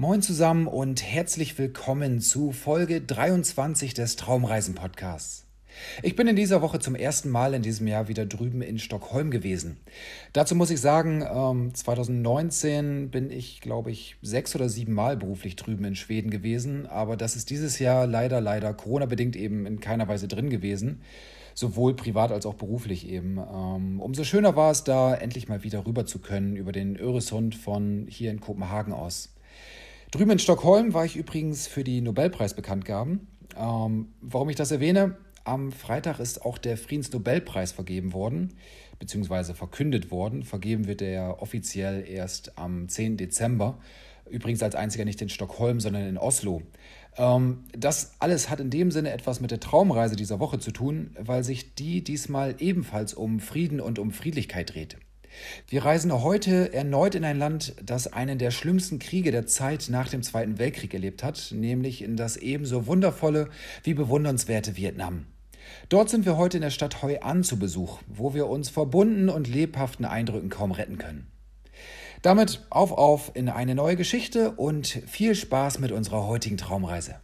Moin zusammen und herzlich willkommen zu Folge 23 des Traumreisen Podcasts. Ich bin in dieser Woche zum ersten Mal in diesem Jahr wieder drüben in Stockholm gewesen. Dazu muss ich sagen, 2019 ähm, bin ich, glaube ich, sechs oder sieben Mal beruflich drüben in Schweden gewesen, aber das ist dieses Jahr leider, leider Corona-bedingt eben in keiner Weise drin gewesen sowohl privat als auch beruflich eben. Ähm, umso schöner war es da, endlich mal wieder rüber zu können über den Öresund von hier in Kopenhagen aus. Drüben in Stockholm war ich übrigens für die Nobelpreisbekanntgaben. Ähm, warum ich das erwähne? Am Freitag ist auch der Friedensnobelpreis vergeben worden, beziehungsweise verkündet worden. Vergeben wird er offiziell erst am 10. Dezember. Übrigens als einziger nicht in Stockholm, sondern in Oslo. Ähm, das alles hat in dem Sinne etwas mit der Traumreise dieser Woche zu tun, weil sich die diesmal ebenfalls um Frieden und um Friedlichkeit dreht. Wir reisen heute erneut in ein Land, das einen der schlimmsten Kriege der Zeit nach dem Zweiten Weltkrieg erlebt hat, nämlich in das ebenso wundervolle wie bewundernswerte Vietnam. Dort sind wir heute in der Stadt Hoi An zu Besuch, wo wir uns verbunden und lebhaften Eindrücken kaum retten können. Damit auf auf in eine neue Geschichte und viel Spaß mit unserer heutigen Traumreise.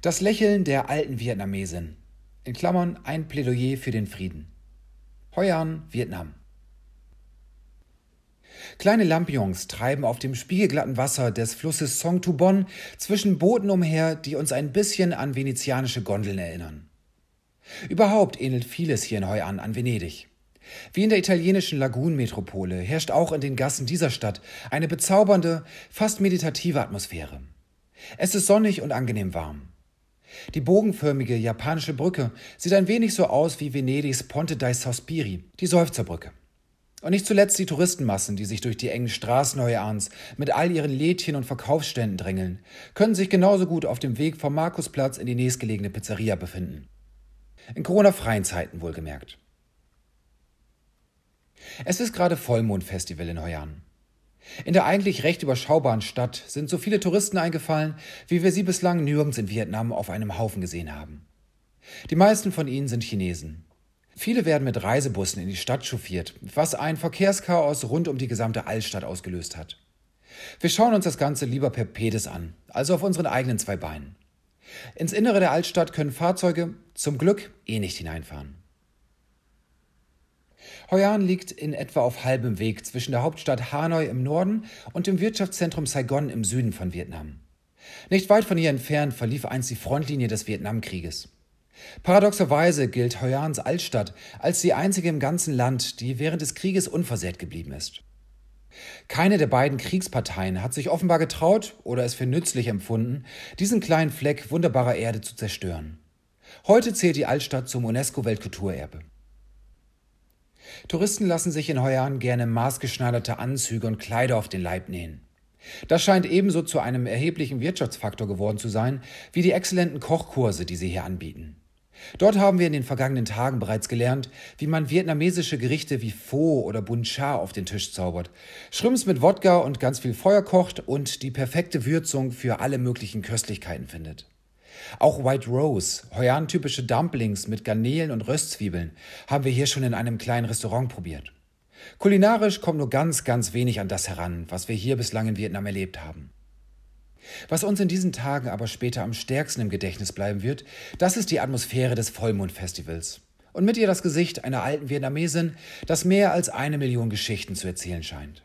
Das Lächeln der alten Vietnamesin. In Klammern ein Plädoyer für den Frieden. Hoi An, Vietnam. Kleine Lampions treiben auf dem spiegelglatten Wasser des Flusses Song Tu Bon zwischen Booten umher, die uns ein bisschen an venezianische Gondeln erinnern. Überhaupt ähnelt vieles hier in Hoi An an Venedig. Wie in der italienischen Lagunmetropole herrscht auch in den Gassen dieser Stadt eine bezaubernde, fast meditative Atmosphäre. Es ist sonnig und angenehm warm. Die bogenförmige japanische Brücke sieht ein wenig so aus wie Venedigs Ponte dei Sospiri, die Seufzerbrücke. Und nicht zuletzt die Touristenmassen, die sich durch die engen Straßen Neuerahns mit all ihren Lädchen und Verkaufsständen drängeln, können sich genauso gut auf dem Weg vom Markusplatz in die nächstgelegene Pizzeria befinden. In Corona-freien Zeiten wohlgemerkt. Es ist gerade Vollmondfestival in Heuan. In der eigentlich recht überschaubaren Stadt sind so viele Touristen eingefallen, wie wir sie bislang nirgends in Vietnam auf einem Haufen gesehen haben. Die meisten von ihnen sind Chinesen. Viele werden mit Reisebussen in die Stadt chauffiert, was ein Verkehrschaos rund um die gesamte Altstadt ausgelöst hat. Wir schauen uns das Ganze lieber per Pedis an, also auf unseren eigenen zwei Beinen. Ins Innere der Altstadt können Fahrzeuge zum Glück eh nicht hineinfahren. Hoi An liegt in etwa auf halbem Weg zwischen der Hauptstadt Hanoi im Norden und dem Wirtschaftszentrum Saigon im Süden von Vietnam. Nicht weit von hier entfernt verlief einst die Frontlinie des Vietnamkrieges. Paradoxerweise gilt Hoi Ans Altstadt als die einzige im ganzen Land, die während des Krieges unversehrt geblieben ist. Keine der beiden Kriegsparteien hat sich offenbar getraut oder es für nützlich empfunden, diesen kleinen Fleck wunderbarer Erde zu zerstören. Heute zählt die Altstadt zum UNESCO-Weltkulturerbe. Touristen lassen sich in Heuern gerne maßgeschneiderte Anzüge und Kleider auf den Leib nähen. Das scheint ebenso zu einem erheblichen Wirtschaftsfaktor geworden zu sein, wie die exzellenten Kochkurse, die sie hier anbieten. Dort haben wir in den vergangenen Tagen bereits gelernt, wie man vietnamesische Gerichte wie Pho oder Bun Cha auf den Tisch zaubert, Schrimps mit Wodka und ganz viel Feuer kocht und die perfekte Würzung für alle möglichen Köstlichkeiten findet. Auch White Rose, Heuan-typische Dumplings mit Garnelen und Röstzwiebeln, haben wir hier schon in einem kleinen Restaurant probiert. Kulinarisch kommt nur ganz, ganz wenig an das heran, was wir hier bislang in Vietnam erlebt haben. Was uns in diesen Tagen aber später am stärksten im Gedächtnis bleiben wird, das ist die Atmosphäre des Vollmondfestivals. Und mit ihr das Gesicht einer alten Vietnamesin, das mehr als eine Million Geschichten zu erzählen scheint.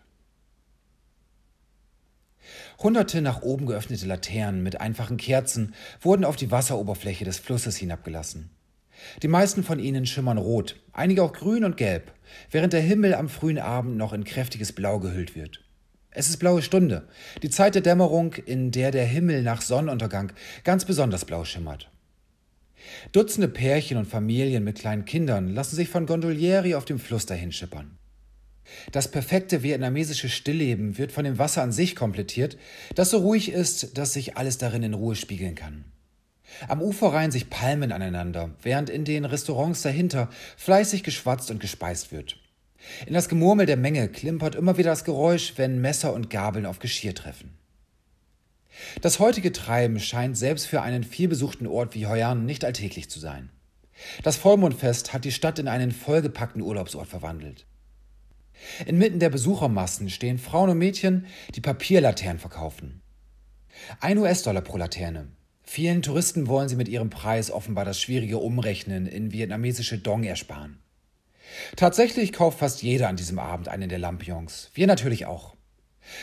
Hunderte nach oben geöffnete Laternen mit einfachen Kerzen wurden auf die Wasseroberfläche des Flusses hinabgelassen. Die meisten von ihnen schimmern rot, einige auch grün und gelb, während der Himmel am frühen Abend noch in kräftiges Blau gehüllt wird. Es ist blaue Stunde, die Zeit der Dämmerung, in der der Himmel nach Sonnenuntergang ganz besonders blau schimmert. Dutzende Pärchen und Familien mit kleinen Kindern lassen sich von Gondolieri auf dem Fluss dahin schippern. Das perfekte vietnamesische Stillleben wird von dem Wasser an sich komplettiert, das so ruhig ist, dass sich alles darin in Ruhe spiegeln kann. Am Ufer reihen sich Palmen aneinander, während in den Restaurants dahinter fleißig geschwatzt und gespeist wird. In das Gemurmel der Menge klimpert immer wieder das Geräusch, wenn Messer und Gabeln auf Geschirr treffen. Das heutige Treiben scheint selbst für einen vielbesuchten Ort wie Hoi An nicht alltäglich zu sein. Das Vollmondfest hat die Stadt in einen vollgepackten Urlaubsort verwandelt. Inmitten der Besuchermassen stehen Frauen und Mädchen, die Papierlaternen verkaufen. Ein US-Dollar pro Laterne. Vielen Touristen wollen sie mit ihrem Preis offenbar das schwierige Umrechnen in vietnamesische Dong ersparen. Tatsächlich kauft fast jeder an diesem Abend einen der Lampions. Wir natürlich auch.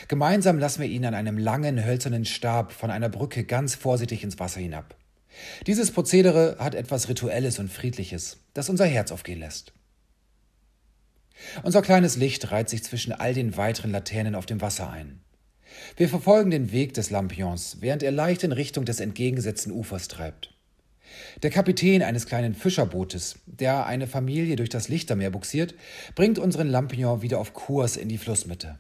Gemeinsam lassen wir ihn an einem langen hölzernen Stab von einer Brücke ganz vorsichtig ins Wasser hinab. Dieses Prozedere hat etwas Rituelles und Friedliches, das unser Herz aufgehen lässt. Unser kleines Licht reiht sich zwischen all den weiteren Laternen auf dem Wasser ein. Wir verfolgen den Weg des Lampions, während er leicht in Richtung des entgegengesetzten Ufers treibt. Der Kapitän eines kleinen Fischerbootes, der eine Familie durch das Lichtermeer buxiert, bringt unseren Lampion wieder auf Kurs in die Flussmitte.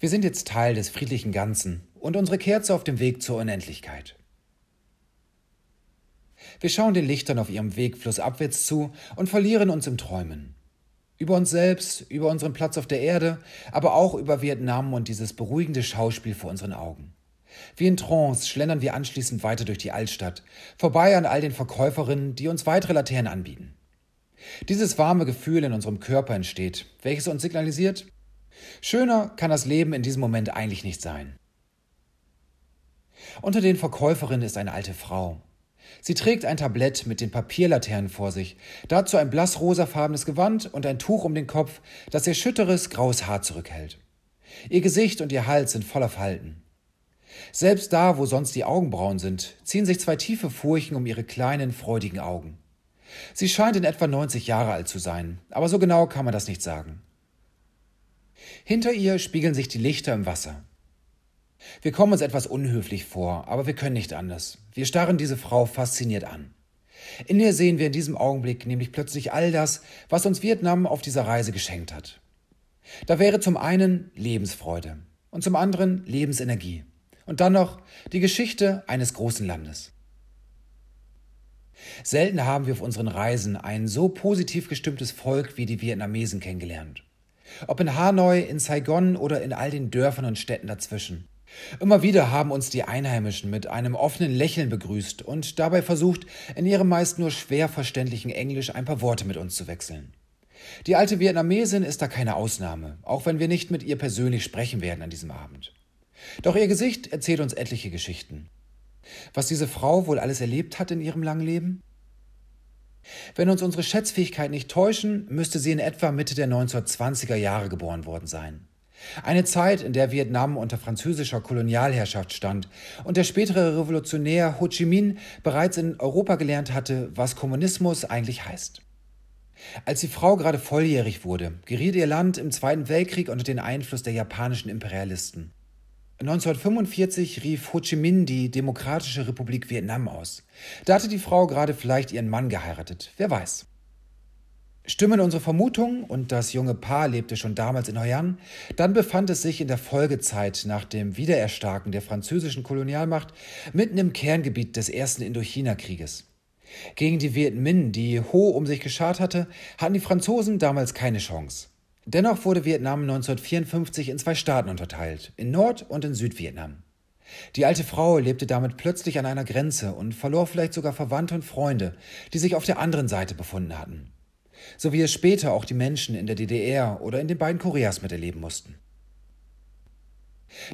Wir sind jetzt Teil des friedlichen Ganzen und unsere Kerze auf dem Weg zur Unendlichkeit. Wir schauen den Lichtern auf ihrem Weg flussabwärts zu und verlieren uns im Träumen. Über uns selbst, über unseren Platz auf der Erde, aber auch über Vietnam und dieses beruhigende Schauspiel vor unseren Augen. Wie in Trance schlendern wir anschließend weiter durch die Altstadt, vorbei an all den Verkäuferinnen, die uns weitere Laternen anbieten. Dieses warme Gefühl in unserem Körper entsteht, welches uns signalisiert, schöner kann das Leben in diesem Moment eigentlich nicht sein. Unter den Verkäuferinnen ist eine alte Frau. Sie trägt ein Tablett mit den Papierlaternen vor sich, dazu ein blassrosafarbenes Gewand und ein Tuch um den Kopf, das ihr schütteres, graues Haar zurückhält. Ihr Gesicht und ihr Hals sind voller Falten. Selbst da, wo sonst die Augenbrauen sind, ziehen sich zwei tiefe Furchen um ihre kleinen, freudigen Augen. Sie scheint in etwa 90 Jahre alt zu sein, aber so genau kann man das nicht sagen. Hinter ihr spiegeln sich die Lichter im Wasser. Wir kommen uns etwas unhöflich vor, aber wir können nicht anders. Wir starren diese Frau fasziniert an. In ihr sehen wir in diesem Augenblick nämlich plötzlich all das, was uns Vietnam auf dieser Reise geschenkt hat. Da wäre zum einen Lebensfreude und zum anderen Lebensenergie und dann noch die Geschichte eines großen Landes. Selten haben wir auf unseren Reisen ein so positiv gestimmtes Volk wie die Vietnamesen kennengelernt. Ob in Hanoi, in Saigon oder in all den Dörfern und Städten dazwischen. Immer wieder haben uns die Einheimischen mit einem offenen Lächeln begrüßt und dabei versucht, in ihrem meist nur schwer verständlichen Englisch ein paar Worte mit uns zu wechseln. Die alte Vietnamesin ist da keine Ausnahme, auch wenn wir nicht mit ihr persönlich sprechen werden an diesem Abend. Doch ihr Gesicht erzählt uns etliche Geschichten. Was diese Frau wohl alles erlebt hat in ihrem langen Leben? Wenn uns unsere Schätzfähigkeit nicht täuschen, müsste sie in etwa Mitte der 1920er Jahre geboren worden sein. Eine Zeit, in der Vietnam unter französischer Kolonialherrschaft stand und der spätere Revolutionär Ho Chi Minh bereits in Europa gelernt hatte, was Kommunismus eigentlich heißt. Als die Frau gerade volljährig wurde, geriet ihr Land im Zweiten Weltkrieg unter den Einfluss der japanischen Imperialisten. 1945 rief Ho Chi Minh die Demokratische Republik Vietnam aus. Da hatte die Frau gerade vielleicht ihren Mann geheiratet, wer weiß. Stimmen unsere Vermutungen, und das junge Paar lebte schon damals in Hoi An, dann befand es sich in der Folgezeit nach dem Wiedererstarken der französischen Kolonialmacht mitten im Kerngebiet des ersten Indochina-Krieges. Gegen die Viet Minh, die Ho um sich geschart hatte, hatten die Franzosen damals keine Chance. Dennoch wurde Vietnam 1954 in zwei Staaten unterteilt, in Nord- und in Südvietnam. Die alte Frau lebte damit plötzlich an einer Grenze und verlor vielleicht sogar Verwandte und Freunde, die sich auf der anderen Seite befunden hatten. So wie es später auch die Menschen in der DDR oder in den beiden Koreas miterleben mussten.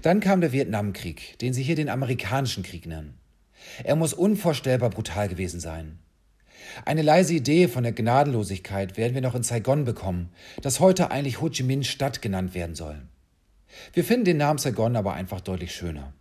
Dann kam der Vietnamkrieg, den sie hier den amerikanischen Krieg nennen. Er muss unvorstellbar brutal gewesen sein. Eine leise Idee von der Gnadenlosigkeit werden wir noch in Saigon bekommen, das heute eigentlich Ho Chi Minh Stadt genannt werden soll. Wir finden den Namen Saigon aber einfach deutlich schöner.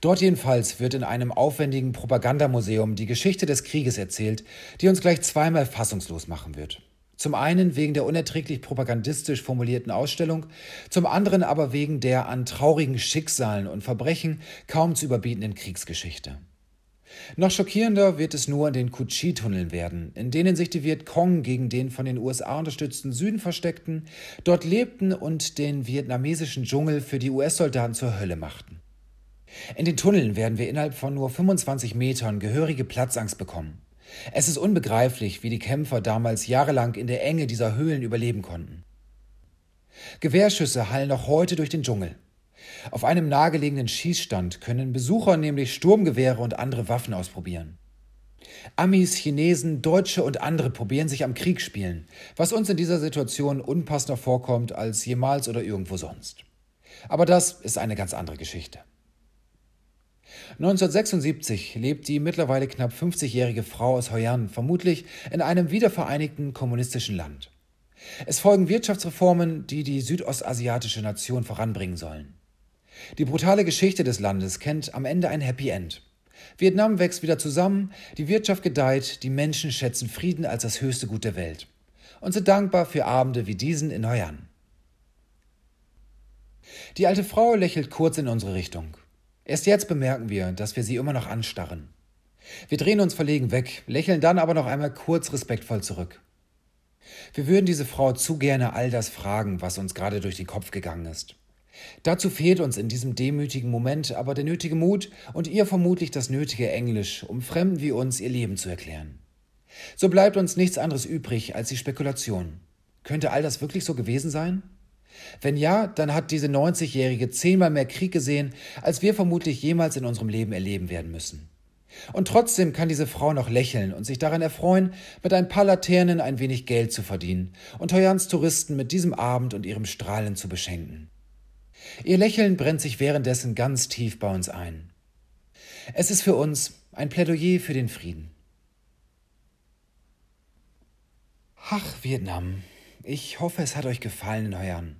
Dort jedenfalls wird in einem aufwendigen Propagandamuseum die Geschichte des Krieges erzählt, die uns gleich zweimal fassungslos machen wird. Zum einen wegen der unerträglich propagandistisch formulierten Ausstellung, zum anderen aber wegen der an traurigen Schicksalen und Verbrechen kaum zu überbietenden Kriegsgeschichte. Noch schockierender wird es nur in den Kuchi-Tunneln werden, in denen sich die Vietcong gegen den von den USA unterstützten Süden versteckten, dort lebten und den vietnamesischen Dschungel für die US-Soldaten zur Hölle machten. In den Tunneln werden wir innerhalb von nur 25 Metern gehörige Platzangst bekommen. Es ist unbegreiflich, wie die Kämpfer damals jahrelang in der Enge dieser Höhlen überleben konnten. Gewehrschüsse hallen noch heute durch den Dschungel. Auf einem nahegelegenen Schießstand können Besucher nämlich Sturmgewehre und andere Waffen ausprobieren. Amis, Chinesen, Deutsche und andere probieren sich am Krieg spielen, was uns in dieser Situation unpassender vorkommt als jemals oder irgendwo sonst. Aber das ist eine ganz andere Geschichte. 1976 lebt die mittlerweile knapp 50-jährige Frau aus Heuern vermutlich in einem wiedervereinigten kommunistischen Land. Es folgen Wirtschaftsreformen, die die südostasiatische Nation voranbringen sollen. Die brutale Geschichte des Landes kennt am Ende ein Happy End. Vietnam wächst wieder zusammen, die Wirtschaft gedeiht, die Menschen schätzen Frieden als das höchste Gut der Welt und sind dankbar für Abende wie diesen in Heuern. Die alte Frau lächelt kurz in unsere Richtung. Erst jetzt bemerken wir, dass wir sie immer noch anstarren. Wir drehen uns verlegen weg, lächeln dann aber noch einmal kurz respektvoll zurück. Wir würden diese Frau zu gerne all das fragen, was uns gerade durch den Kopf gegangen ist. Dazu fehlt uns in diesem demütigen Moment aber der nötige Mut und ihr vermutlich das nötige Englisch, um Fremden wie uns ihr Leben zu erklären. So bleibt uns nichts anderes übrig als die Spekulation. Könnte all das wirklich so gewesen sein? Wenn ja, dann hat diese 90-Jährige zehnmal mehr Krieg gesehen, als wir vermutlich jemals in unserem Leben erleben werden müssen. Und trotzdem kann diese Frau noch lächeln und sich daran erfreuen, mit ein paar Laternen ein wenig Geld zu verdienen und Heuerns Touristen mit diesem Abend und ihrem Strahlen zu beschenken. Ihr Lächeln brennt sich währenddessen ganz tief bei uns ein. Es ist für uns ein Plädoyer für den Frieden. Ach, Vietnam. Ich hoffe, es hat euch gefallen Heuern.